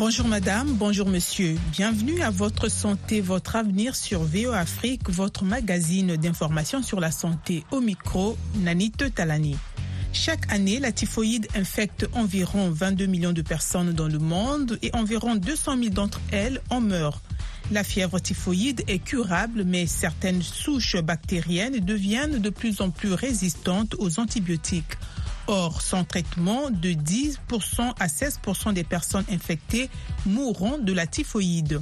Bonjour madame, bonjour monsieur. Bienvenue à votre santé, votre avenir sur VO Afrique, votre magazine d'information sur la santé au micro, Nanite Talani. Chaque année, la typhoïde infecte environ 22 millions de personnes dans le monde et environ 200 000 d'entre elles en meurent. La fièvre typhoïde est curable, mais certaines souches bactériennes deviennent de plus en plus résistantes aux antibiotiques. Or, sans traitement, de 10% à 16% des personnes infectées mourront de la typhoïde.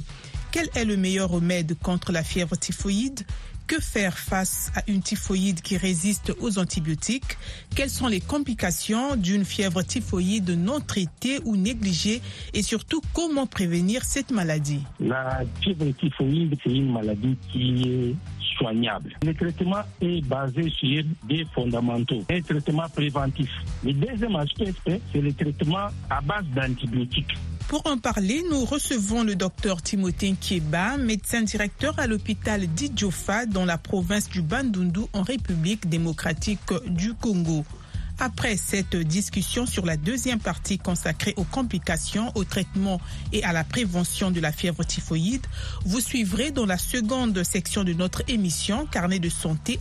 Quel est le meilleur remède contre la fièvre typhoïde? Que faire face à une typhoïde qui résiste aux antibiotiques? Quelles sont les complications d'une fièvre typhoïde non traitée ou négligée? Et surtout, comment prévenir cette maladie? La fièvre typhoïde, c'est une maladie qui est Le traitement est basé sur des fondamentaux, un traitement préventif. Le deuxième aspect, c'est le traitement à base d'antibiotiques. Pour en parler, nous recevons le docteur Timothée Kieba, médecin directeur à l'hôpital d'Idjofa dans la province du Bandundu en République démocratique du Congo. Après cette discussion sur la deuxième partie consacrée aux complications, au traitement et à la prévention de la fièvre typhoïde, vous suivrez dans la seconde section de notre émission Carnet de santé.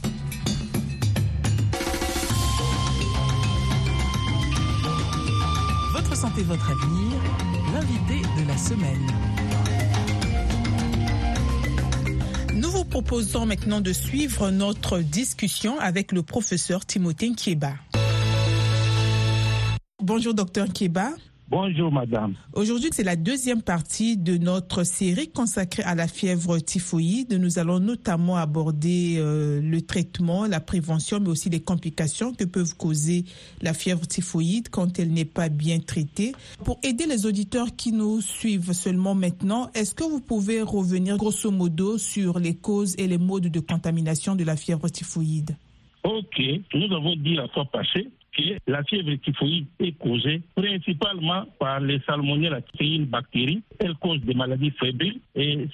Votre santé, votre avenir, l'invité de la semaine. Nous vous proposons maintenant de suivre notre discussion avec le professeur Timothée Kieba. Bonjour, docteur Kieba. Bonjour madame. Aujourd'hui, c'est la deuxième partie de notre série consacrée à la fièvre typhoïde. Nous allons notamment aborder euh, le traitement, la prévention, mais aussi les complications que peuvent causer la fièvre typhoïde quand elle n'est pas bien traitée. Pour aider les auditeurs qui nous suivent seulement maintenant, est-ce que vous pouvez revenir grosso modo sur les causes et les modes de contamination de la fièvre typhoïde? Ok, nous avons dit la fois passée la fièvre typhoïde est causée principalement par les salmonelles. C'est une bactérie. Elle cause des maladies fébriles et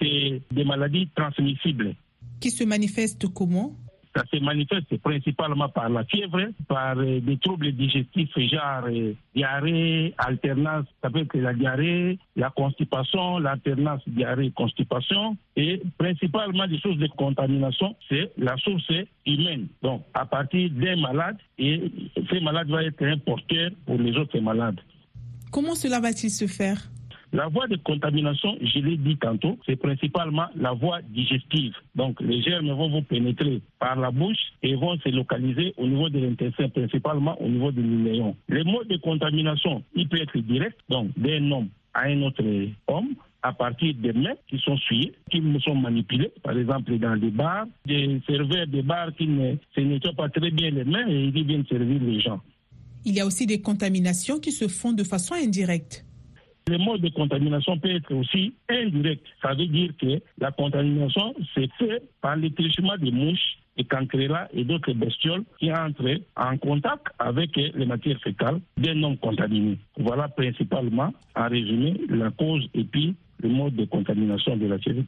des maladies transmissibles. Qui se manifestent comment? Ça se manifeste principalement par la fièvre, par euh, des troubles digestifs, genre euh, diarrhée, alternance, ça peut être la diarrhée, la constipation, l'alternance diarrhée-constipation, et principalement des choses de contamination, c'est la source humaine. Donc, à partir d'un malade, et ce malade va être un porteur pour les autres malades. Comment cela va-t-il se faire? La voie de contamination, je l'ai dit tantôt, c'est principalement la voie digestive. Donc les germes vont vous pénétrer par la bouche et vont se localiser au niveau de l'intestin, principalement au niveau de l'union. Les modes de contamination, il peut être direct, donc d'un homme à un autre homme, à partir des mains qui sont souillées, qui sont manipulées, par exemple dans des bars, des serveurs des bars qui ne se nettoient pas très bien les mains et ils viennent servir les gens. Il y a aussi des contaminations qui se font de façon indirecte. Le mode de contamination peut être aussi indirect. Ça veut dire que la contamination se fait par l'étrichement des mouches, des cancrelats et d'autres bestioles qui entrent en contact avec les matières fécales des non contaminés. Voilà principalement, en résumé, la cause et puis le mode de contamination de la typhoïde.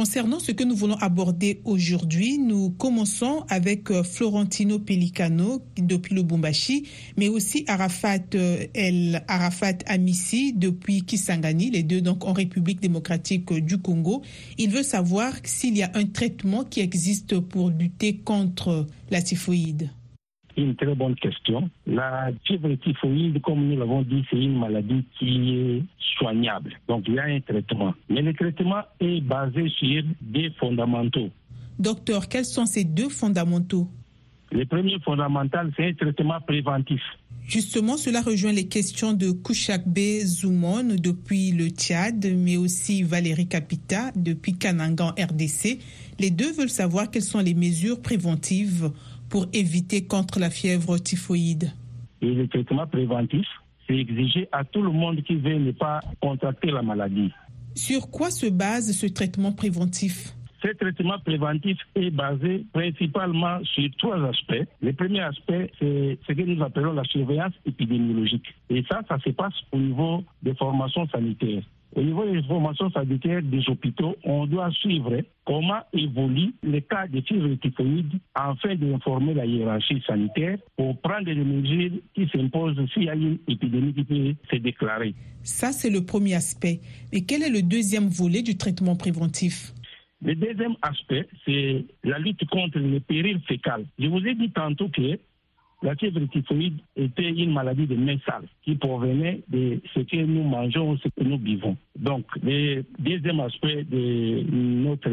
Concernant ce que nous voulons aborder aujourd'hui, nous commençons avec euh, Florentino Pelicano depuis le Bumbashi, mais aussi Arafat euh, El Arafat Amissi depuis Kisangani, les deux donc en République démocratique du Congo. Il veut savoir s'il y a un traitement qui existe pour lutter contre la typhoïde une très bonne question. La fièvre typhoïde, comme nous l'avons dit, c'est une maladie qui est soignable. Donc il y a un traitement. Mais le traitement est basé sur des fondamentaux. Docteur, quels sont ces deux fondamentaux? Le premier fondamental, c'est un traitement préventif. Justement, cela rejoint les questions de Kouchakbe Zoumon depuis le Tchad, mais aussi Valérie Capita depuis Kanangan RDC. Les deux veulent savoir quelles sont les mesures préventives pour éviter contre la fièvre typhoïde Et le traitement préventif, c'est exigé à tout le monde qui veut ne pas contracter la maladie. Sur quoi se base ce traitement préventif? Ce traitement préventif est basé principalement sur trois aspects. Le premier aspect, c'est ce que nous appelons la surveillance épidémiologique. Et ça, ça se passe au niveau des formations sanitaires. Au niveau des informations sanitaires des hôpitaux, on doit suivre comment évoluent les cas de fièvre typhoïde afin d'informer la hiérarchie sanitaire pour prendre les mesures qui s'imposent s'il y a une épidémie qui peut se déclarer. Ça, c'est le premier aspect. Mais quel est le deuxième volet du traitement préventif? Le deuxième aspect, c'est la lutte contre les périls fécales. Je vous ai dit tantôt que la fièvre typhoïde était une maladie de main sale qui provenait de ce que nous mangeons ou ce que nous vivons. Donc, le deuxième aspect de notre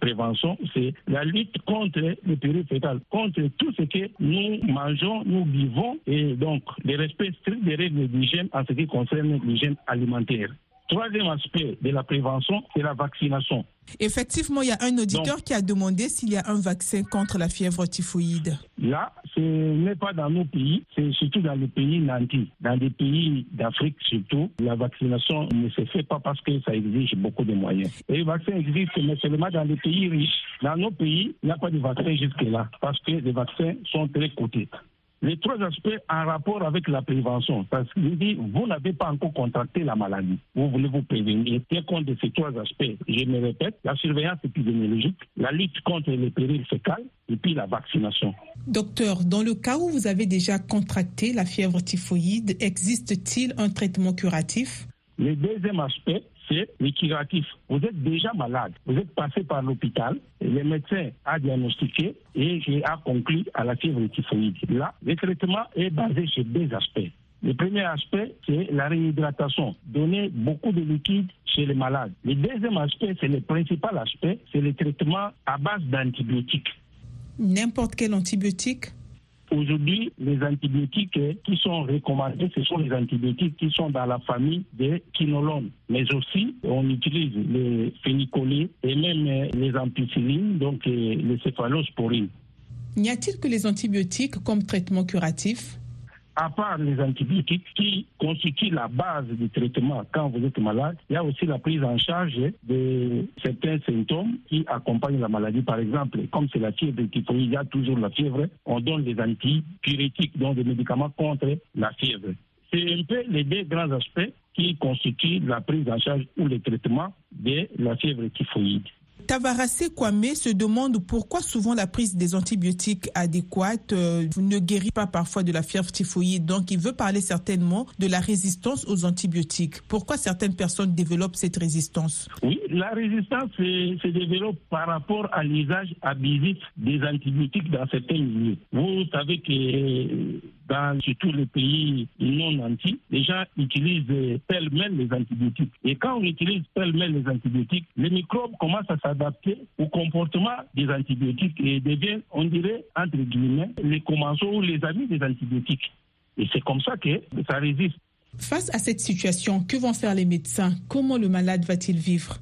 prévention, c'est la lutte contre les périls fécales, contre tout ce que nous mangeons, nous vivons, et donc le respect strict des règles d'hygiène en ce qui concerne l'hygiène alimentaire. Troisième aspect de la prévention, c'est la vaccination. Effectivement, il y a un auditeur qui a demandé s'il y a un vaccin contre la fièvre typhoïde. Là, ce n'est pas dans nos pays, c'est surtout dans les pays nantis. Dans les pays d'Afrique surtout, la vaccination ne se fait pas parce que ça exige beaucoup de moyens. Et le vaccin existe, mais seulement dans les pays riches. Dans nos pays, il n'y a pas de vaccin jusque-là parce que les vaccins sont très coûteux les trois aspects en rapport avec la prévention. Parce qu'il dit, vous n'avez pas encore contracté la maladie. Vous voulez vous prévenir. Tiens compte de ces trois aspects. Je me répète, la surveillance épidémiologique, la lutte contre les périls fécales et puis la vaccination. Docteur, dans le cas où vous avez déjà contracté la fièvre typhoïde, existe-t-il un traitement curatif? Le deuxième aspect, c'est le curatif. Vous êtes déjà malade, vous êtes passé par l'hôpital, le médecin a diagnostiqué et a conclu à la fièvre typhoïde. Là, le traitement est basé sur deux aspects. Le premier aspect, c'est la réhydratation. Donner beaucoup de liquide chez les malades. Le deuxième aspect, c'est le principal aspect, c'est le traitement à base d'antibiotiques. N'importe quel antibiotique Aujourd'hui, les antibiotiques qui sont recommandés, ce sont les antibiotiques qui sont dans la famille des quinolones. Mais aussi, on utilise les phénicolés et même les ampicillines, donc les céphalosporines. N'y a-t-il que les antibiotiques comme traitement curatif? À part les antibiotiques qui constituent la base du traitement quand vous êtes malade, il y a aussi la prise en charge de certains symptômes qui accompagnent la maladie. Par exemple, comme c'est la fièvre typhoïde, il y a toujours la fièvre, on donne des antipyrétiques, donc des médicaments contre la fièvre. C'est un peu les deux grands aspects qui constituent la prise en charge ou le traitement de la fièvre typhoïde. Tavaracé Kwame se demande pourquoi souvent la prise des antibiotiques adéquates euh, ne guérit pas parfois de la fièvre typhoïde. Donc, il veut parler certainement de la résistance aux antibiotiques. Pourquoi certaines personnes développent cette résistance? Oui, la résistance se, développe par rapport à l'usage abusif des antibiotiques dans certains milieux. Vous savez que dans surtout les pays non nantis, les gens utilisent pêle-mêle les antibiotiques. Et quand on utilise pêle-mêle les antibiotiques, les microbes commencent à s'adapter au comportement des antibiotiques et deviennent, on dirait, entre guillemets, les commensaux ou les amis des antibiotiques. Et c'est comme ça que ça résiste. Face à cette situation, que vont faire les médecins? Comment le malade va-t-il vivre?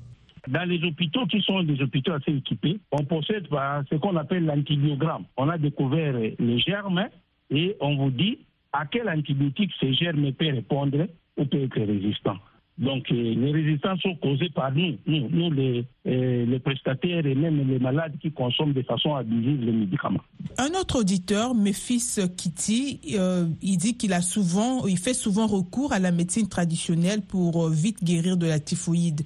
Dans les hôpitaux qui sont des hôpitaux assez équipés, on possède ce qu'on appelle l'antibiogramme. On a découvert les germes et on vous dit à quel antibiotique ces germes peuvent répondre ou peuvent être résistants. Donc, euh, les résistances sont causées par nous, nous, les, euh, les, prestataires et même les malades qui consomment de façon abusive les médicaments. Un autre auditeur, Memphis Kitty, euh, il dit qu'il a souvent, il fait souvent recours à la médecine traditionnelle pour vite guérir de la typhoïde.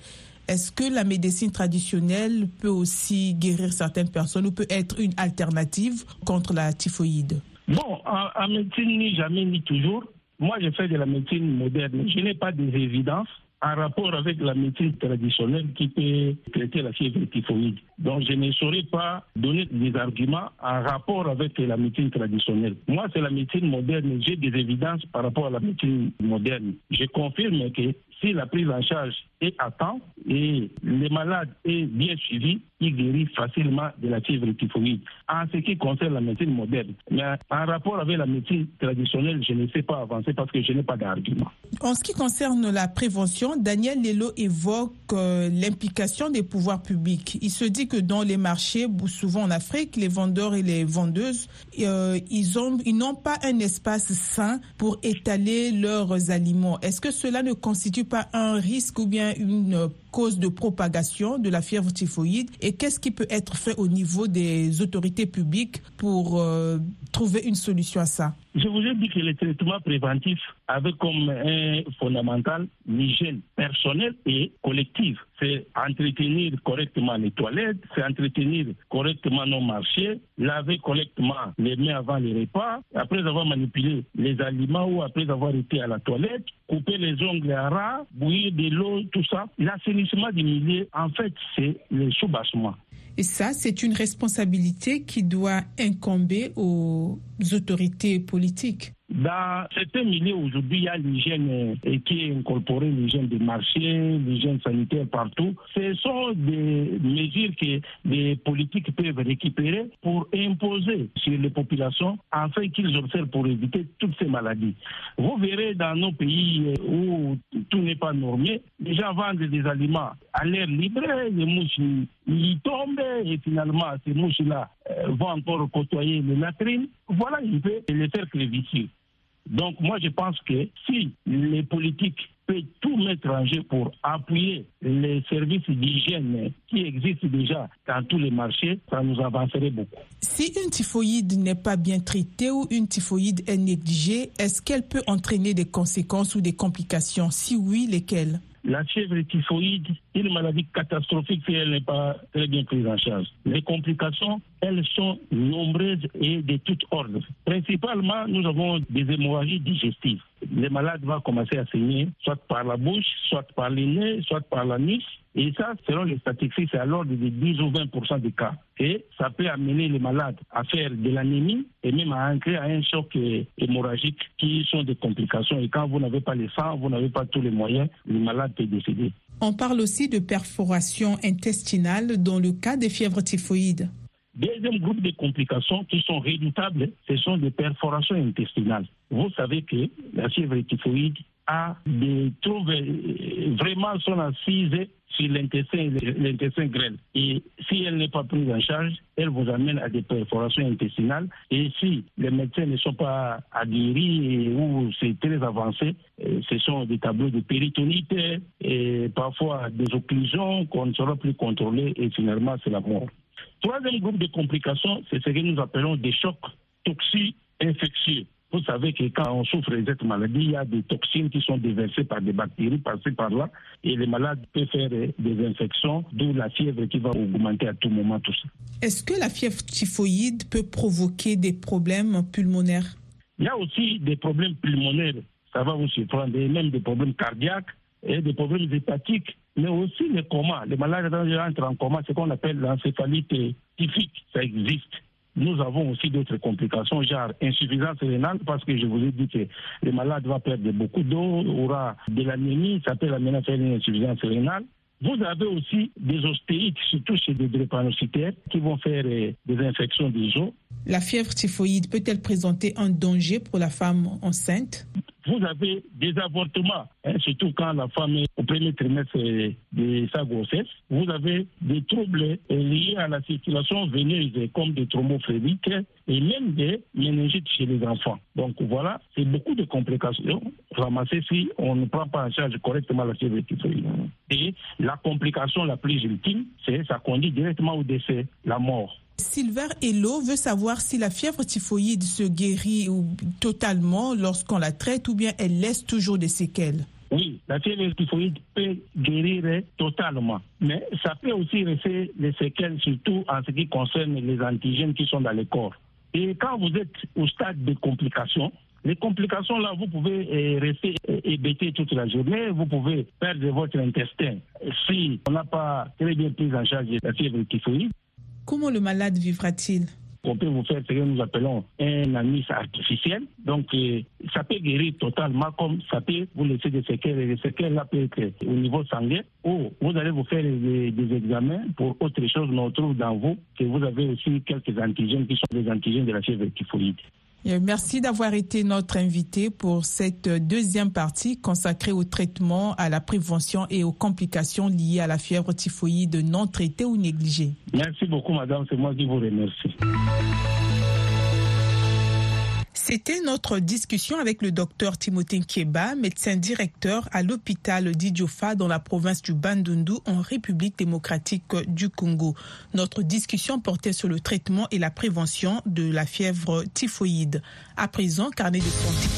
Est-ce que la médecine traditionnelle peut aussi guérir certaines personnes ou peut être une alternative contre la typhoïde? Bon, en, médecine, ni jamais, ni toujours. Moi, je fais de la médecine moderne. Je n'ai pas des évidences en rapport avec la médecine traditionnelle qui peut traiter la fièvre typhoïde. Donc, je ne saurais pas donner des arguments en rapport avec la médecine traditionnelle. Moi, c'est la médecine moderne. J'ai des évidences par rapport à la médecine moderne. Je confirme que si la prise en charge est à temps et les malades est bien suivi, il guérit facilement de la fièvre typhoïde. En ce qui concerne la médecine moderne, mais en rapport avec la médecine traditionnelle, je ne sais pas avancer parce que je n'ai pas d'argument. En ce qui concerne la prévention, Daniel Lelo évoque euh, l'implication des pouvoirs publics. Il se dit que dans les marchés, souvent en Afrique, les vendeurs et les vendeuses, euh, ils ont, ils n'ont pas un espace sain pour étaler leurs aliments. Est-ce que cela ne constitue pas un risque ou bien une cause de propagation de la fièvre typhoïde et qu'est-ce qui peut être fait au niveau des autorités publiques pour euh, trouver une solution à ça? Je vous ai dit que le traitement préventif avait comme un fondamental l'hygiène personnelle et collective. C'est entretenir correctement les toilettes, c'est entretenir correctement nos marchés, laver correctement les mains avant les repas, après avoir manipulé les aliments ou après avoir été à la toilette, couper les ongles à ras, bouillir de l'eau, tout ça. L'assainissement du milieu, en fait, c'est le soubassement. Et ça, c'est une responsabilité qui doit incomber aux autorités politiques. Dans certains milieux aujourd'hui, il y a l'hygiène euh, qui est incorporée, l'hygiène des marchés, l'hygiène sanitaire partout. Ce sont des mesures que les politiques peuvent récupérer pour imposer sur les populations afin qu'ils observent pour éviter toutes ces maladies. Vous verrez dans nos pays euh, où tout n'est pas normé, les gens vendent des aliments à l'air libre, les mouches y tombent et finalement ces mouches-là euh, vont encore côtoyer les latrines. Voilà il peut les faire vicieux. Donc moi je pense que si les politiques peuvent tout mettre en jeu pour appuyer les services d'hygiène qui existent déjà dans tous les marchés, ça nous avancerait beaucoup. Si une typhoïde n'est pas bien traitée ou une typhoïde est négligée, est-ce qu'elle peut entraîner des conséquences ou des complications? Si oui, lesquelles? La fièvre typhoïde, une maladie catastrophique si elle n'est pas très bien prise en charge. Les complications, elles sont nombreuses et de toutes ordres. Principalement, nous avons des hémorragies digestives. Les malades vont commencer à saigner, soit par la bouche, soit par les nez, soit par la niche. Et ça, selon les statistiques, c'est à l'ordre de 10 ou 20 des cas. Et ça peut amener les malades à faire de l'anémie et même à entrer à un choc hémorragique qui sont des complications. Et quand vous n'avez pas le sang, vous n'avez pas tous les moyens, le malade peut décéder. On parle aussi de perforation intestinale dans le cas des fièvres typhoïdes. Deuxième groupe de complications qui sont redoutables, ce sont des perforations intestinales. Vous savez que la fièvre typhoïde a des troubles vraiment son assise sur l'intestin, l'intestin grêle. Et si elle n'est pas prise en charge, elle vous amène à des perforations intestinales. Et si les médecins ne sont pas aguerris ou c'est très avancé, euh, ce sont des tableaux de péritonite et parfois des occlusions qu'on ne saura plus contrôler et finalement c'est la mort. Troisième groupe de complications, c'est ce que nous appelons des chocs toxiques infectieux. Vous savez que quand on souffre de cette maladie, il y a des toxines qui sont déversées par des bactéries par-ci par-là et les malades peuvent faire des infections, d'où la fièvre qui va augmenter à tout moment tout ça. Est-ce que la fièvre typhoïde peut provoquer des problèmes pulmonaires? Il y a aussi des problèmes pulmonaires, ça va vous surprendre, et même des problèmes cardiaques et des problèmes hépatiques, mais aussi les comas. Les malades entrent en coma, ce qu'on appelle l'encéphalite typique, ça existe. Nous avons aussi d'autres complications, genre insuffisance rénale, parce que je vous ai dit que le malade va perdre beaucoup d'eau, aura de l'anémie, ça peut amener à faire une insuffisance rénale. Vous avez aussi des ostéites, surtout chez des drépanocytaires, qui vont faire euh, des infections des os. La fièvre typhoïde peut-elle présenter un danger pour la femme enceinte? Vous avez des avortements, hein, surtout quand la femme est au premier trimestre de sa grossesse. Vous avez des troubles liés à la circulation veineuse, comme des thrombophlébite et même des méningites chez les enfants. Donc voilà, c'est beaucoup de complications ramassées si on ne prend pas en charge correctement la typhoïde. Et la complication la plus ultime, c'est ça conduit directement au décès, la mort. Silver Hello veut savoir si la fièvre typhoïde se guérit totalement lorsqu'on la traite ou bien elle laisse toujours des séquelles. Oui, la fièvre typhoïde peut guérir totalement, mais ça peut aussi rester des séquelles, surtout en ce qui concerne les antigènes qui sont dans le corps. Et quand vous êtes au stade de complications, les complications là, vous pouvez euh, rester euh, hébété toute la journée, vous pouvez perdre votre intestin si on n'a pas très bien pris en charge la fièvre typhoïde. Comment le malade vivra-t-il? On peut vous faire ce que nous appelons un anis artificiel. Donc, euh, ça peut guérir totalement comme ça peut vous laisser des séquelles. Et les séquelles là peuvent être au niveau sanguin ou vous allez vous faire des, des, examens pour autre chose, mais on trouve dans vous que vous avez aussi quelques antigènes qui sont des antigènes de la fièvre typhoïde. Merci d'avoir été notre invité pour cette deuxième partie consacrée au traitement, à la prévention et aux complications liées à la fièvre typhoïde non traitée ou négligée. Merci beaucoup, madame. C'est moi qui vous remercie. C'était notre discussion avec le docteur Timothée Kieba, médecin directeur à l'hôpital d'Idjofa dans la province du Bandundu en République démocratique du Congo. Notre discussion portait sur le traitement et la prévention de la fièvre typhoïde. À présent, carnet de santé.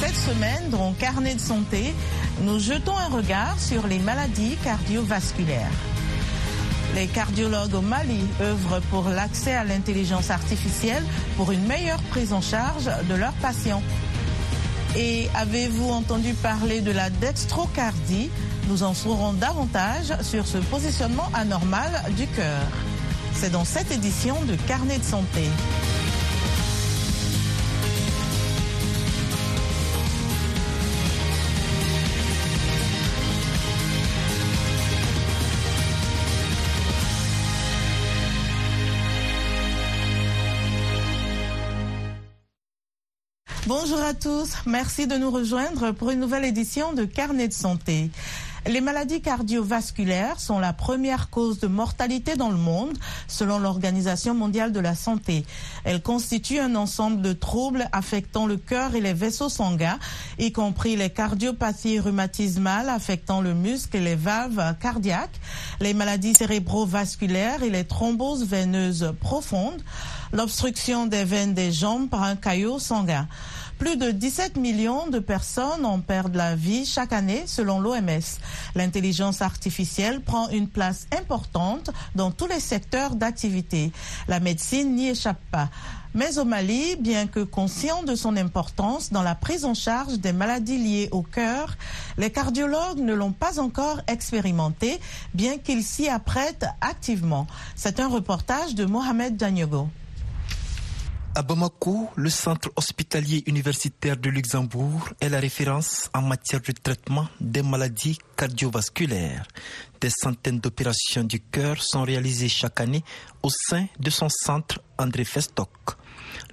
Cette semaine, dans Carnet de santé, nous jetons un regard sur les maladies cardiovasculaires. Les cardiologues au Mali œuvrent pour l'accès à l'intelligence artificielle pour une meilleure prise en charge de leurs patients. Et avez-vous entendu parler de la dextrocardie? Nous en saurons davantage sur ce positionnement anormal du cœur. C'est dans cette édition de Carnet de santé. Bonjour à tous, merci de nous rejoindre pour une nouvelle édition de Carnet de santé. Les maladies cardiovasculaires sont la première cause de mortalité dans le monde, selon l'Organisation mondiale de la santé. Elles constituent un ensemble de troubles affectant le cœur et les vaisseaux sanguins, y compris les cardiopathies rhumatismales affectant le muscle et les valves cardiaques, les maladies cérébrovasculaires et les thromboses veineuses profondes, l'obstruction des veines des jambes par un caillot sanguin. Plus de 17 millions de personnes en perdent la vie chaque année selon l'OMS. L'intelligence artificielle prend une place importante dans tous les secteurs d'activité. La médecine n'y échappe pas. Mais au Mali, bien que conscient de son importance dans la prise en charge des maladies liées au cœur, les cardiologues ne l'ont pas encore expérimenté, bien qu'ils s'y apprêtent activement. C'est un reportage de Mohamed Danyogo. À Bamako, le centre hospitalier universitaire de Luxembourg est la référence en matière de traitement des maladies cardiovasculaires. Des centaines d'opérations du cœur sont réalisées chaque année au sein de son centre André Festoc.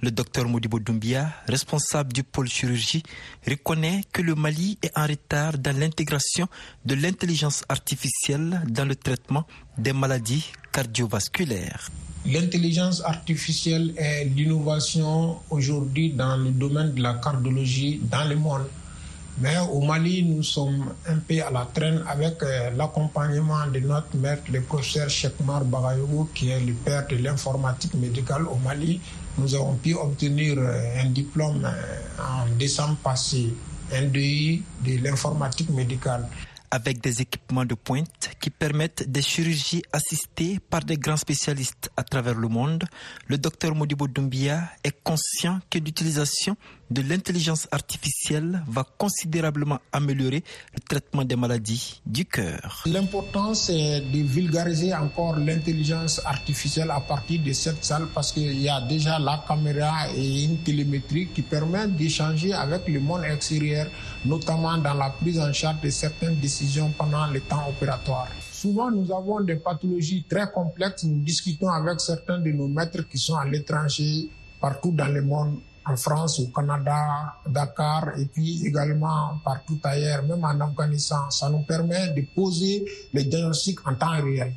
Le docteur Modibo Doumbia, responsable du pôle chirurgie, reconnaît que le Mali est en retard dans l'intégration de l'intelligence artificielle dans le traitement des maladies cardiovasculaires. L'intelligence artificielle est l'innovation aujourd'hui dans le domaine de la cardiologie dans le monde. Mais au Mali, nous sommes un peu à la traîne avec euh, l'accompagnement de notre maître, le professeur Chekmar Bagayogo, qui est le père de l'informatique médicale au Mali. Nous avons pu obtenir euh, un diplôme euh, en décembre passé, un DI de l'informatique médicale avec des équipements de pointe qui permettent des chirurgies assistées par des grands spécialistes à travers le monde, le docteur Modibo Doumbia est conscient que l'utilisation de l'intelligence artificielle va considérablement améliorer le traitement des maladies du cœur. L'important, c'est de vulgariser encore l'intelligence artificielle à partir de cette salle parce qu'il y a déjà la caméra et une télémétrie qui permettent d'échanger avec le monde extérieur, notamment dans la prise en charge de certaines décisions pendant le temps opératoire. Souvent, nous avons des pathologies très complexes. Nous discutons avec certains de nos maîtres qui sont à l'étranger, partout dans le monde en France, au Canada, Dakar, et puis également partout ailleurs, même en Afghanistan. Ça nous permet de poser les diagnostics en temps réel.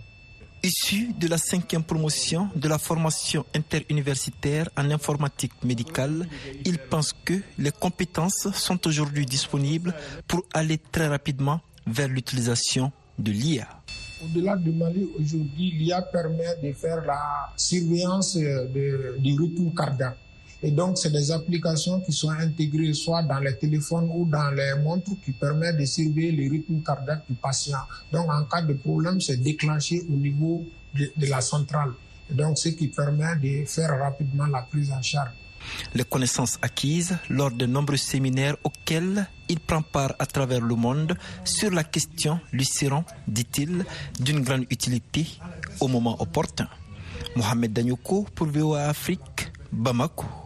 Issu de la cinquième promotion de la formation interuniversitaire en informatique médicale, il pense que les compétences sont aujourd'hui disponibles pour aller très rapidement vers l'utilisation de l'IA. Au-delà du Mali, aujourd'hui, l'IA permet de faire la surveillance du rythme cardiaque. Et donc, c'est des applications qui sont intégrées soit dans les téléphones ou dans les montres qui permettent de surveiller le rythme cardiaque du patient. Donc, en cas de problème, c'est déclenché au niveau de, la centrale. Et donc, ce qui permet de faire rapidement la prise en charge. Les connaissances acquises lors de nombreux séminaires auxquels il prend part à travers le monde sur la question lui seront, dit-il, d'une grande utilité au moment opportun. Mohamed Danyoko pour VOA Afrique, Bamako.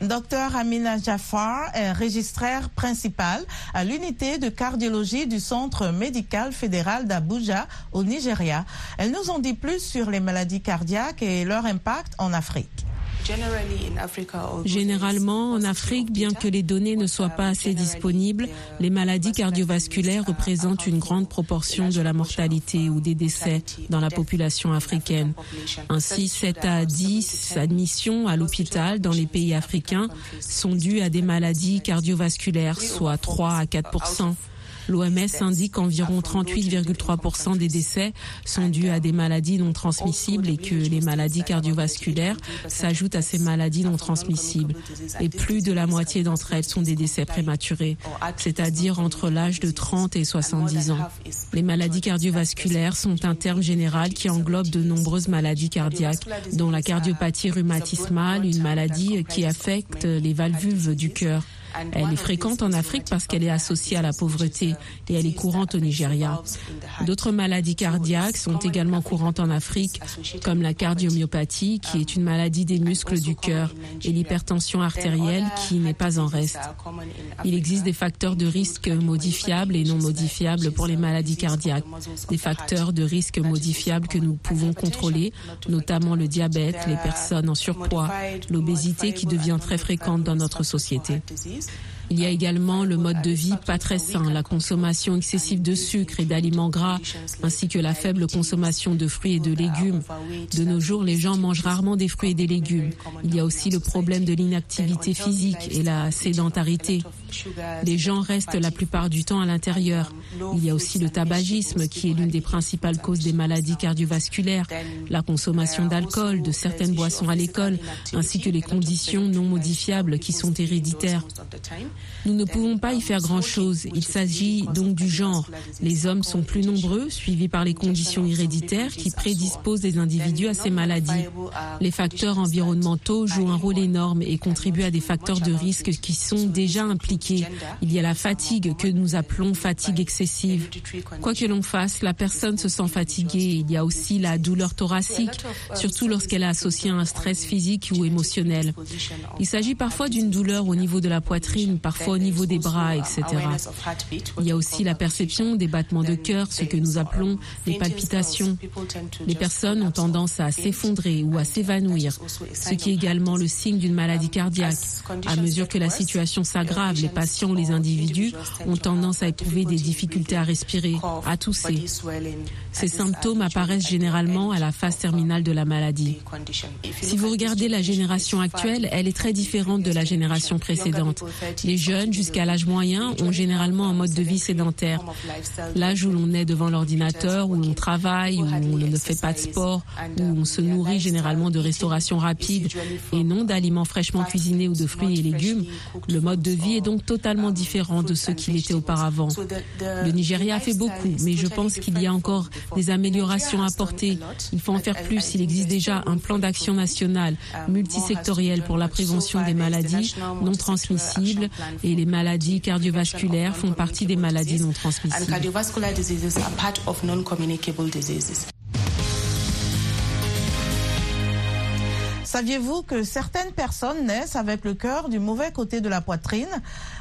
Docteur Amina Jafar est registraire principal à l'unité de cardiologie du Centre médical fédéral d'Abuja au Nigeria. Elle nous en dit plus sur les maladies cardiaques et leur impact en Afrique. Généralement, en Afrique, bien que les données ne soient pas assez disponibles, les maladies cardiovasculaires représentent une grande proportion de la mortalité ou des décès dans la population africaine. Ainsi, 7 à 10 admissions à l'hôpital dans les pays africains sont dues à des maladies cardiovasculaires, soit 3 à 4 L'OMS indique qu'environ 38,3% des décès sont dus à des maladies non transmissibles et que les maladies cardiovasculaires s'ajoutent à ces maladies non transmissibles. Et plus de la moitié d'entre elles sont des décès prématurés, c'est-à-dire entre l'âge de 30 et 70 ans. Les maladies cardiovasculaires sont un terme général qui englobe de nombreuses maladies cardiaques, dont la cardiopathie rhumatismale, une maladie qui affecte les valvules du cœur. Elle est fréquente en Afrique parce qu'elle est associée à la pauvreté et elle est courante au Nigeria. D'autres maladies cardiaques sont également courantes en Afrique, comme la cardiomyopathie, qui est une maladie des muscles du cœur, et l'hypertension artérielle, qui n'est pas en reste. Il existe des facteurs de risque modifiables et non modifiables pour les maladies cardiaques. Des facteurs de risque modifiables que nous pouvons contrôler, notamment le diabète, les personnes en surpoids, l'obésité qui devient très fréquente dans notre société. companies Il y a également le mode de vie pas très sain, la consommation excessive de sucre et d'aliments gras, ainsi que la faible consommation de fruits et de légumes. De nos jours, les gens mangent rarement des fruits et des légumes. Il y a aussi le problème de l'inactivité physique et la sédentarité. Les gens restent la plupart du temps à l'intérieur. Il y a aussi le tabagisme qui est l'une des principales causes des maladies cardiovasculaires, la consommation d'alcool, de certaines boissons à l'école, ainsi que les conditions non modifiables qui sont héréditaires. Nous ne pouvons pas y faire grand-chose. Il s'agit donc du genre. Les hommes sont plus nombreux, suivis par les conditions héréditaires qui prédisposent des individus à ces maladies. Les facteurs environnementaux jouent un rôle énorme et contribuent à des facteurs de risque qui sont déjà impliqués. Il y a la fatigue que nous appelons fatigue excessive. Quoi que l'on fasse, la personne se sent fatiguée. Il y a aussi la douleur thoracique, surtout lorsqu'elle est associée à un stress physique ou émotionnel. Il s'agit parfois d'une douleur au niveau de la poitrine, parfois au niveau des bras, etc. Il y a aussi la perception des battements de cœur, ce que nous appelons les palpitations. Les personnes ont tendance à s'effondrer ou à s'évanouir, ce qui est également le signe d'une maladie cardiaque. À mesure que la situation s'aggrave, les patients ou les individus ont tendance à éprouver des difficultés à respirer, à tousser. Ces symptômes apparaissent généralement à la phase terminale de la maladie. Si vous regardez la génération actuelle, elle est très différente de la génération précédente. Les jeunes jusqu'à l'âge moyen ont généralement un mode de vie sédentaire. L'âge où l'on est devant l'ordinateur, où l'on travaille, où on ne fait pas de sport, où on se nourrit généralement de restauration rapide et non d'aliments fraîchement cuisinés ou de fruits et légumes, le mode de vie est donc totalement différent de ce qu'il était auparavant. Le Nigeria a fait beaucoup, mais je pense qu'il y a encore des améliorations à apporter. Il faut en faire plus. Il existe déjà un plan d'action national multisectoriel pour la prévention des maladies non transmissibles et les maladies cardiovasculaires font partie des maladies non transmissibles. Saviez-vous que certaines personnes naissent avec le cœur du mauvais côté de la poitrine?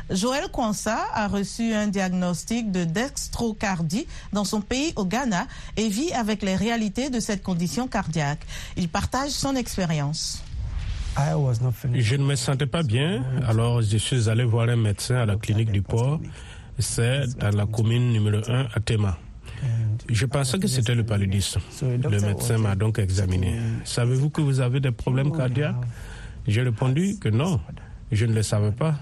Joël Kwansa a reçu un diagnostic de dextrocardie dans son pays au Ghana et vit avec les réalités de cette condition cardiaque. Il partage son expérience. Je ne me sentais pas bien, alors je suis allé voir un médecin à la clinique du port. C'est dans la commune numéro 1 à Tema. Je pensais que c'était le paludisme. Le médecin m'a donc examiné. Savez-vous que vous avez des problèmes cardiaques J'ai répondu que non, je ne le savais pas.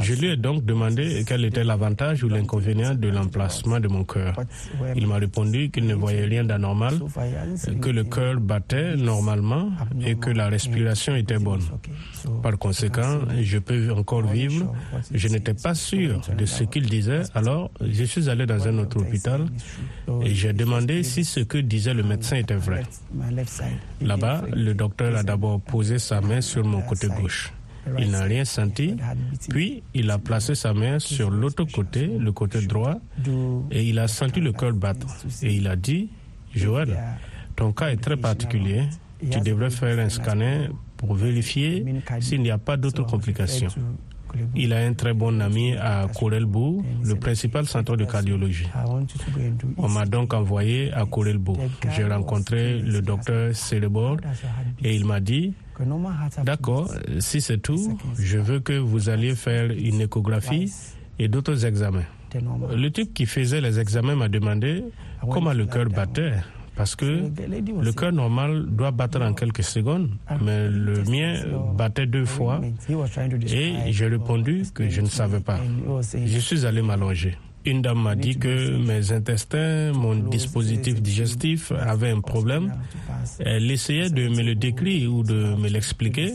Je lui ai donc demandé quel était l'avantage ou l'inconvénient de l'emplacement de mon cœur. Il m'a répondu qu'il ne voyait rien d'anormal, que le cœur battait normalement et que la respiration était bonne. Par conséquent, je peux encore vivre. Je n'étais pas sûr de ce qu'il disait, alors je suis allé dans un autre hôpital et j'ai demandé si ce que disait le médecin était vrai. Là-bas, le docteur a d'abord posé sa main sur mon côté gauche. Il n'a rien senti. Puis, il a placé sa main sur l'autre côté, le côté droit, et il a senti le cœur battre. Et il a dit, Joël, ton cas est très particulier. Tu devrais faire un scanner pour vérifier s'il n'y a pas d'autres complications. Il a un très bon ami à Korelbou, le principal centre de cardiologie. On m'a donc envoyé à Korelbou. J'ai rencontré le docteur Cerebor et il m'a dit D'accord, si c'est tout, je veux que vous alliez faire une échographie et d'autres examens. Le type qui faisait les examens m'a demandé comment le cœur battait. Parce que le cœur normal doit battre en quelques secondes, mais le mien battait deux fois et j'ai répondu que je ne savais pas. Je suis allé m'allonger. Une dame m'a dit que mes intestins, mon dispositif digestif avait un problème. Elle essayait de me le décrire ou de me l'expliquer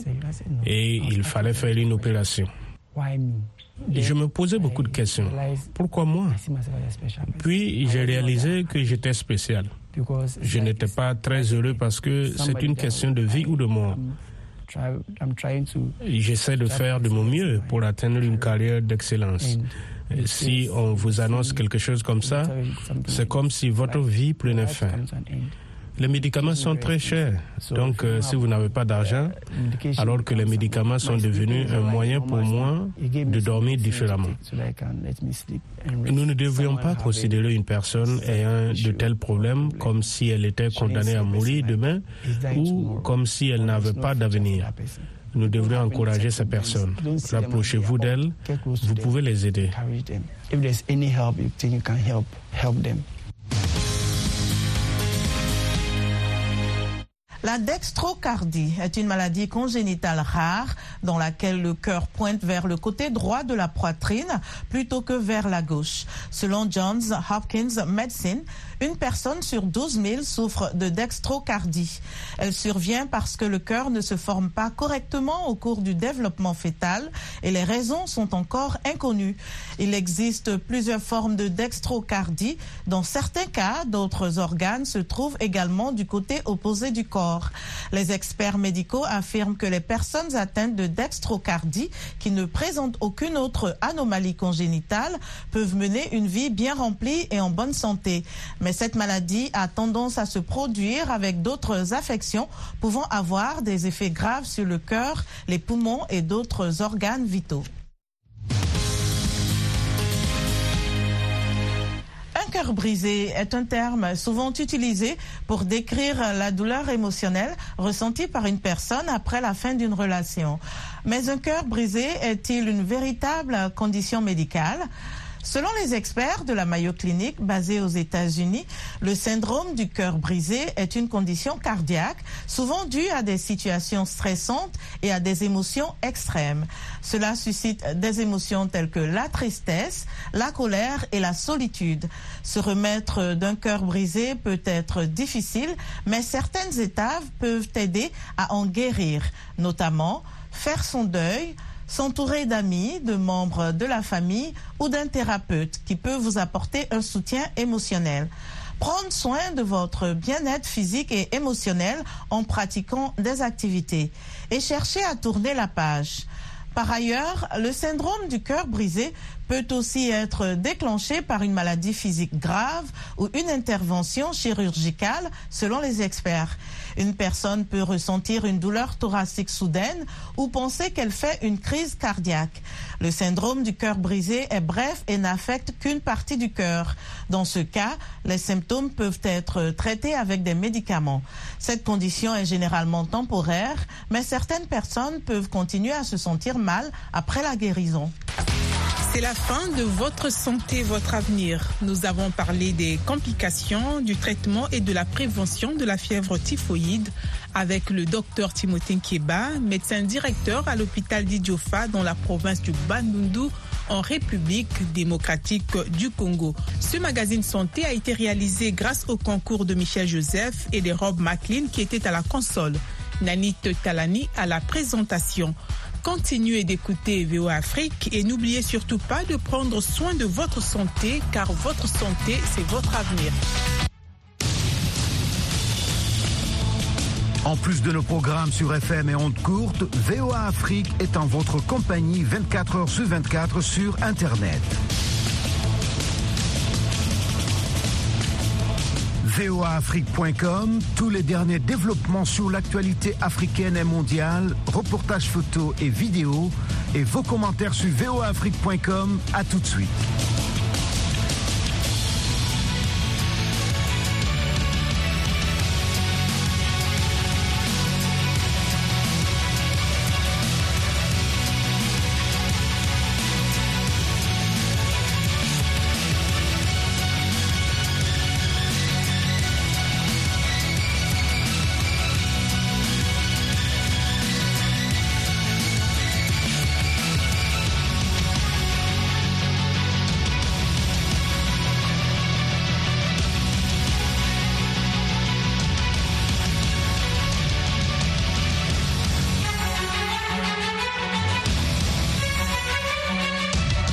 et il fallait faire une opération. Je me posais beaucoup de questions. Pourquoi moi? Puis j'ai réalisé que j'étais spécial. Je n'étais pas très heureux parce que c'est une question de vie ou de mort. J'essaie de faire de mon mieux pour atteindre une carrière d'excellence. Si on vous annonce quelque chose comme ça, c'est comme si votre vie prenait fin. Les médicaments sont très chers. Donc, euh, si vous n'avez pas d'argent, alors que les médicaments sont devenus un moyen pour moi de dormir différemment. Nous ne devrions pas considérer une personne ayant de tels problèmes comme si elle était condamnée à mourir demain ou comme si elle n'avait pas d'avenir. Nous devrions encourager ces personnes. Rapprochez-vous d'elles. Vous pouvez les aider. La dextrocardie est une maladie congénitale rare dans laquelle le cœur pointe vers le côté droit de la poitrine plutôt que vers la gauche. Selon Johns Hopkins Medicine, une personne sur 12 000 souffre de dextrocardie. Elle survient parce que le cœur ne se forme pas correctement au cours du développement fœtal et les raisons sont encore inconnues. Il existe plusieurs formes de dextrocardie. Dans certains cas, d'autres organes se trouvent également du côté opposé du corps. Les experts médicaux affirment que les personnes atteintes de dextrocardie qui ne présentent aucune autre anomalie congénitale peuvent mener une vie bien remplie et en bonne santé. Mais cette maladie a tendance à se produire avec d'autres affections pouvant avoir des effets graves sur le cœur, les poumons et d'autres organes vitaux. Un cœur brisé est un terme souvent utilisé pour décrire la douleur émotionnelle ressentie par une personne après la fin d'une relation. Mais un cœur brisé est-il une véritable condition médicale? Selon les experts de la Mayo Clinic basée aux États-Unis, le syndrome du cœur brisé est une condition cardiaque souvent due à des situations stressantes et à des émotions extrêmes. Cela suscite des émotions telles que la tristesse, la colère et la solitude. Se remettre d'un cœur brisé peut être difficile, mais certaines étapes peuvent aider à en guérir, notamment faire son deuil, s'entourer d'amis, de membres de la famille ou d'un thérapeute qui peut vous apporter un soutien émotionnel. Prendre soin de votre bien-être physique et émotionnel en pratiquant des activités et chercher à tourner la page. Par ailleurs, le syndrome du cœur brisé peut aussi être déclenché par une maladie physique grave ou une intervention chirurgicale selon les experts. Une personne peut ressentir une douleur thoracique soudaine ou penser qu'elle fait une crise cardiaque. Le syndrome du cœur brisé est bref et n'affecte qu'une partie du cœur. Dans ce cas, les symptômes peuvent être traités avec des médicaments. Cette condition est généralement temporaire, mais certaines personnes peuvent continuer à se sentir mal après la guérison. C'est la fin de votre santé, votre avenir. Nous avons parlé des complications, du traitement et de la prévention de la fièvre typhoïde avec le docteur Timothée Kieba, médecin directeur à l'hôpital d'Idiofa dans la province du Bandundu en République démocratique du Congo. Ce magazine santé a été réalisé grâce au concours de Michel Joseph et de Rob McLean qui étaient à la console. Nanit Talani à la présentation. Continuez d'écouter VO Afrique et n'oubliez surtout pas de prendre soin de votre santé car votre santé, c'est votre avenir. En plus de nos programmes sur FM et ondes courtes, VOA Afrique est en votre compagnie 24 heures sur 24 sur Internet. voaafrique.com, tous les derniers développements sur l'actualité africaine et mondiale, reportages photos et vidéos, et vos commentaires sur voaafrique.com. À tout de suite.